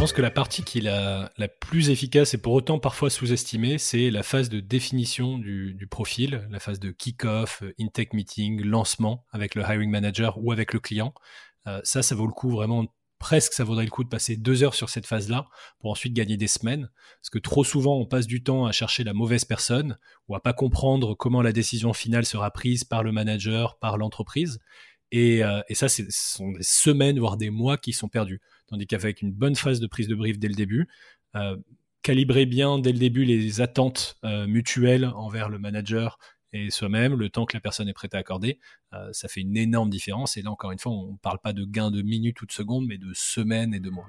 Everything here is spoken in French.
Pense que la partie qui est la, plus efficace et pour autant parfois sous-estimée, c'est la phase de définition du, profil, la phase de kick-off, intake meeting, lancement avec le hiring manager ou avec le client. Euh, ça, ça vaut le coup vraiment presque ça vaudrait le coup de passer deux heures sur cette phase-là pour ensuite gagner des semaines. Parce que trop souvent, on passe du temps à chercher la mauvaise personne ou à pas comprendre comment la décision finale sera prise par le manager, par l'entreprise. Et, euh, et ça, ce sont des semaines, voire des mois qui sont perdus. Tandis qu'avec une bonne phase de prise de brief dès le début, euh, calibrer bien dès le début les attentes euh, mutuelles envers le manager et soi-même, le temps que la personne est prête à accorder, euh, ça fait une énorme différence. Et là, encore une fois, on ne parle pas de gain de minutes ou de secondes, mais de semaines et de mois.